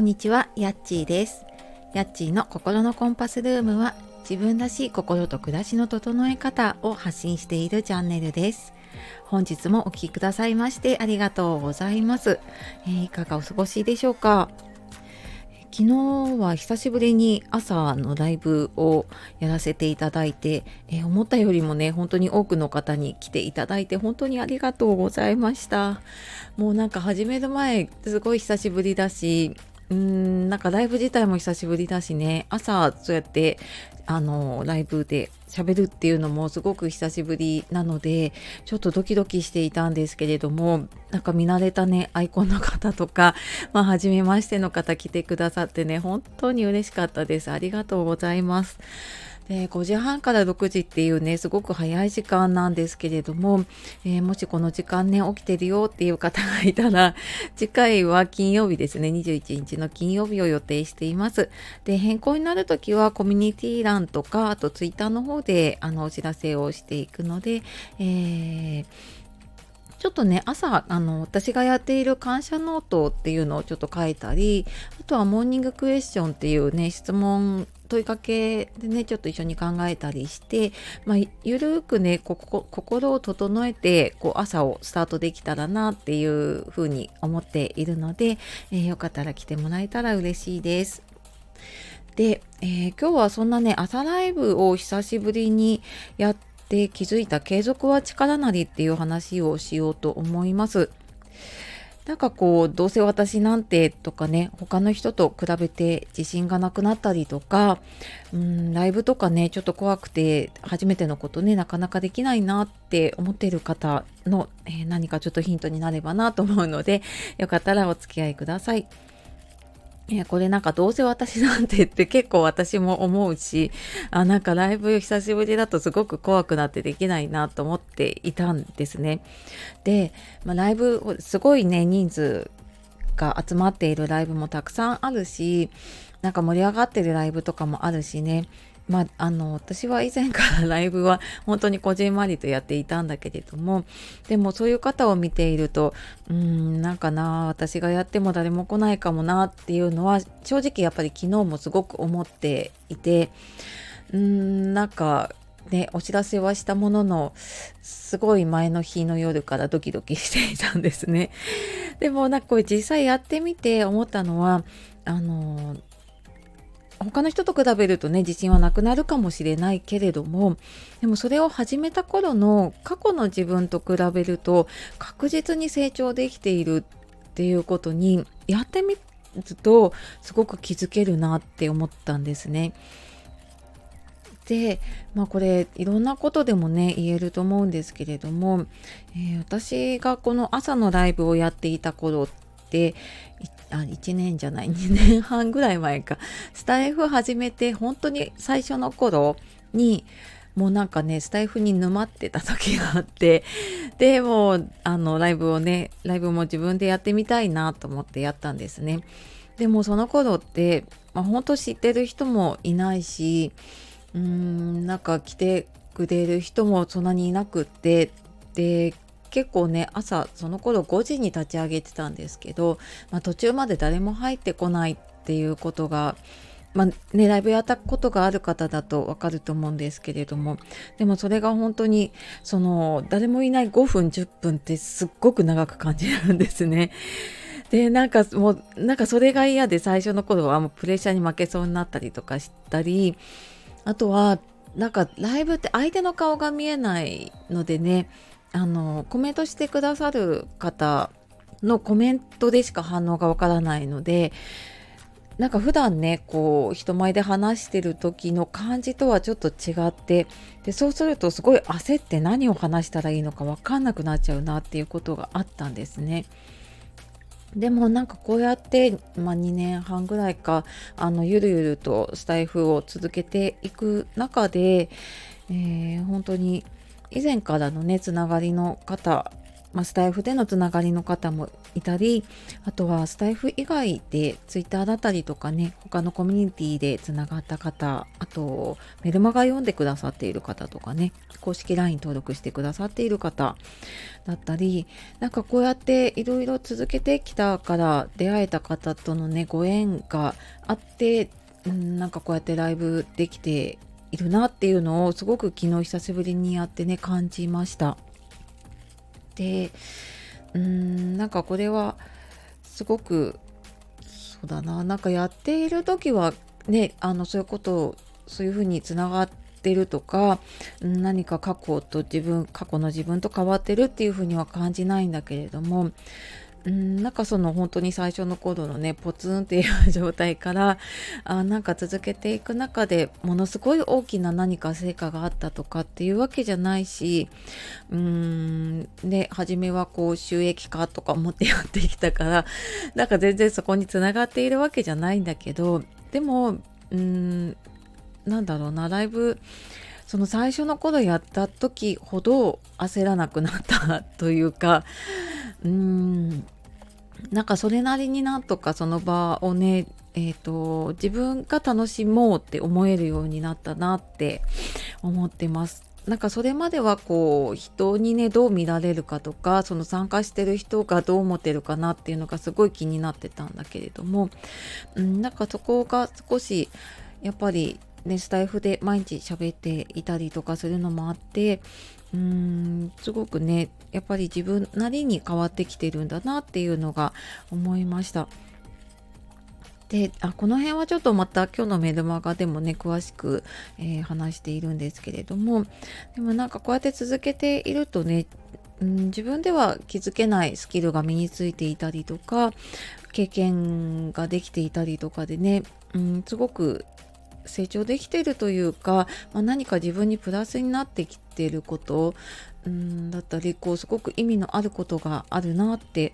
こんにちは、やっちーです。やっちーの心のコンパスルームは自分らしい心と暮らしの整え方を発信しているチャンネルです。本日もお聴きくださいましてありがとうございます。えーいかがお過ごしでしょうか？昨日は久しぶりに朝のライブをやらせていただいて、えー思ったよりもね本当に多くの方に来ていただいて本当にありがとうございましたもうなんか始める前すごい久しぶりだしうーんなんかライブ自体も久しぶりだしね。朝そうやってあのライブで喋るっていうのもすごく久しぶりなのでちょっとドキドキしていたんですけれどもなんか見慣れたねアイコンの方とか まあ初めましての方来てくださってね本当に嬉しかったです。ありがとうございます。で5時半から6時っていうねすごく早い時間なんですけれども、えーもしこの時間ね起きてるよっていう方がいたら 次回は金曜日ですね21日の金曜日を予定しています。で変更になるときはコミュニティ欄とかあとツイッターの方であのお知らせをしていくので、えーちょっとね朝あの私がやっている感謝ノートっていうのをちょっと書いたりあとはモーニングクエスチョンっていうね質問問いかけでねちょっと一緒に考えたりして、まあ、ゆるーくねここ心を整えてこう朝をスタートできたらなっていうふうに思っているので、えーよかったら来てもらえたら嬉しいです。で、えー今日はそんなね朝ライブを久しぶりにやってで気づいた継続は力なりっていう話をしようと思います。なんかこうどうせ私なんてとかね他の人と比べて自信がなくなったりとかうんライブとかねちょっと怖くて初めてのことねなかなかできないなって思っている方の、えー何かちょっとヒントになればなと思うのでよかったらお付き合いください。えこれなんかどうせ私なんてって結構私も思うしあなんかライブ久しぶりだとすごく怖くなってできないなと思っていたんですね。で、まあ、ライブすごいね人数が集まっているライブもたくさんあるしなんか盛り上がってるライブとかもあるしねまあ、あの私は以前から ライブは本当にこじんまりとやっていたんだけれどもでもそういう方を見ているとうんなんかな私がやっても誰も来ないかもなっていうのは正直やっぱり昨日もすごく思っていてうーんなんかねお知らせはしたもののすごい前の日の夜から ドキドキしていたんですね。でもなんかこれ実際やってみて思ったのはあの他の人と比べるとね自信はなくなるかもしれないけれどもでもそれを始めた頃の過去の自分と比べると確実に成長できているっていうことにやってみるとすごく気づけるなって思ったんですね。でまあこれいろんなことでもね言えると思うんですけれども、えー私がこの朝のライブをやっていた頃っていあ1年じゃない 2年半ぐらい前か。スタイフ始めて本当に最初の頃にもうなんかねスタイフに沼ってた時があってでもうあのライブをねライブも自分でやってみたいなと思ってやったんですね。でもその頃って、まあ、本当知ってる人もいないしうーんなんか来てくれる人もそんなにいなくってで結構ね朝その頃5時に立ち上げてたんですけど、まあ、途中まで誰も入ってこないっていうことがまあね、ライブやったことがある方だとわかると思うんですけれどもでもそれが本当にその誰もいない5分10分ってすっごく長く感じるんですね。でなんかもうなんかそれが嫌で最初の頃はもうプレッシャーに負けそうになったりとかしたりあとはなんかライブって相手の顔が見えないのでねあのコメントしてくださる方のコメントでしか反応がわからないのでなんか普段ねこう人前で話してる時の感じとはちょっと違ってでそうするとすごい焦って何を話したらいいのか分かんなくなっちゃうなっていうことがあったんですね。でもなんかこうやって、まあ、2年半ぐらいかあのゆるゆるとスタイフを続けていく中で、えー本当に以前からのねつながりの方まあ、スタイフでのつながりの方もいたりあとはスタイフ以外でツイッターだったりとかね他のコミュニティでつながった方あとメルマガ読んでくださっている方とかね公式 LINE 登録してくださっている方だったりなんかこうやっていろいろ続けてきたから出会えた方とのねご縁があってうんなんかこうやってライブできているなっていうのをすごく昨日久しぶりにやってね感じました。でうーんなんかこれはすごくそうだななんかやっている時はねあのそういうことをそういうふうにつながってるとか何か過去と自分過去の自分と変わってるっていうふうには感じないんだけれどもうんなんかその本当に最初の頃のねポツンっていう状態からあなんか続けていく中でものすごい大きな何か成果があったとかっていうわけじゃないしうんで初めはこう収益化とか思ってやってきたからなんか全然そこにつながっているわけじゃないんだけどでもうんなんだろうなライブその最初の頃やった時ほど焦らなくなったというかうーんなんかそれなりになんとかその場をねえーと、自分が楽しもうって思えるようになったなって思ってます。なんかそれまではこう人にねどう見られるかとかその参加してる人がどう思ってるかなっていうのがすごい気になってたんだけれども、うん、なんかそこが少しやっぱりねスタイフで毎日喋っていたりとかするのもあってうーんすごくねやっぱり自分なりに変わってきてるんだなっていうのが思いました。であこの辺はちょっとまた今日のメルマガでもね詳しく、えー、話しているんですけれどもでもなんかこうやって続けているとねうん、自分では気づけないスキルが身についていたりとか経験ができていたりとかでね、うん、すごく成長できてるというか、まあ、何か自分にプラスになってきてることうんだったりこうすごく意味のあることがあるなって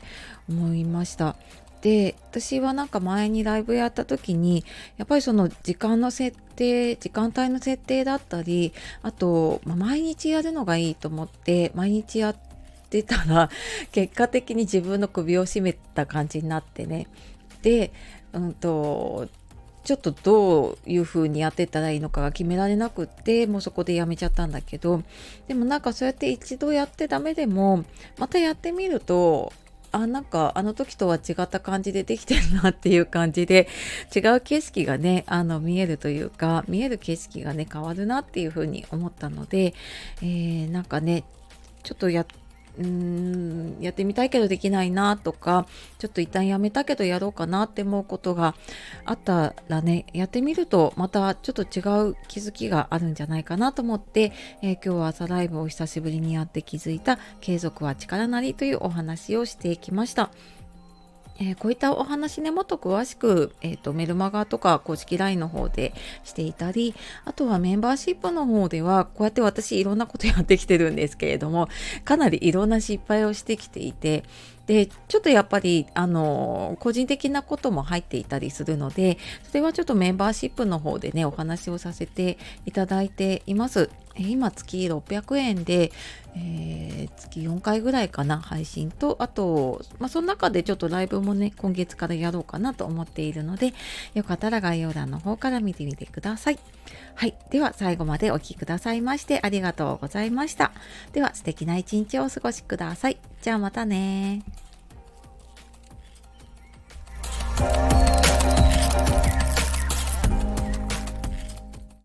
思いました。で私はなんか前にライブやった時にやっぱりその時間の設定時間帯の設定だったりあと、まあ、毎日やるのがいいと思って毎日やってたら 結果的に自分の首を絞めた感じになってねでうんとちょっとどういう風にやってったらいいのかが決められなくってもうそこでやめちゃったんだけどでもなんかそうやって一度やってダメでもまたやってみるとあなんかあの時とは違った感じでできてるなっていう感じで違う景色がねあの見えるというか見える景色がね変わるなっていう風に思ったので、えー、なんかねちょっとやってうーんやってみたいけどできないなとかちょっと一旦やめたけどやろうかなって思うことがあったらねやってみるとまたちょっと違う気づきがあるんじゃないかなと思って、えー、今日は朝ライブを久しぶりにやって気づいた継続は力なりというお話をしていきました。えー、こういったお話ねもっと詳しく、えーと、メルマガとか公式 LINE の方でしていたりあとはメンバーシップの方ではこうやって私いろんなことやってきてるんですけれどもかなりいろんな失敗をしてきていてでちょっとやっぱりあの個人的なことも入っていたりするのでそれはちょっとメンバーシップの方でねお話をさせていただいています。今月600円で、えー、月4回ぐらいかな配信とあと、まあ、その中でちょっとライブもね今月からやろうかなと思っているのでよかったら概要欄の方から見てみてください。はい。では最後までお聴きくださいましてありがとうございました。では素敵な一日をお過ごしください。じゃあまたね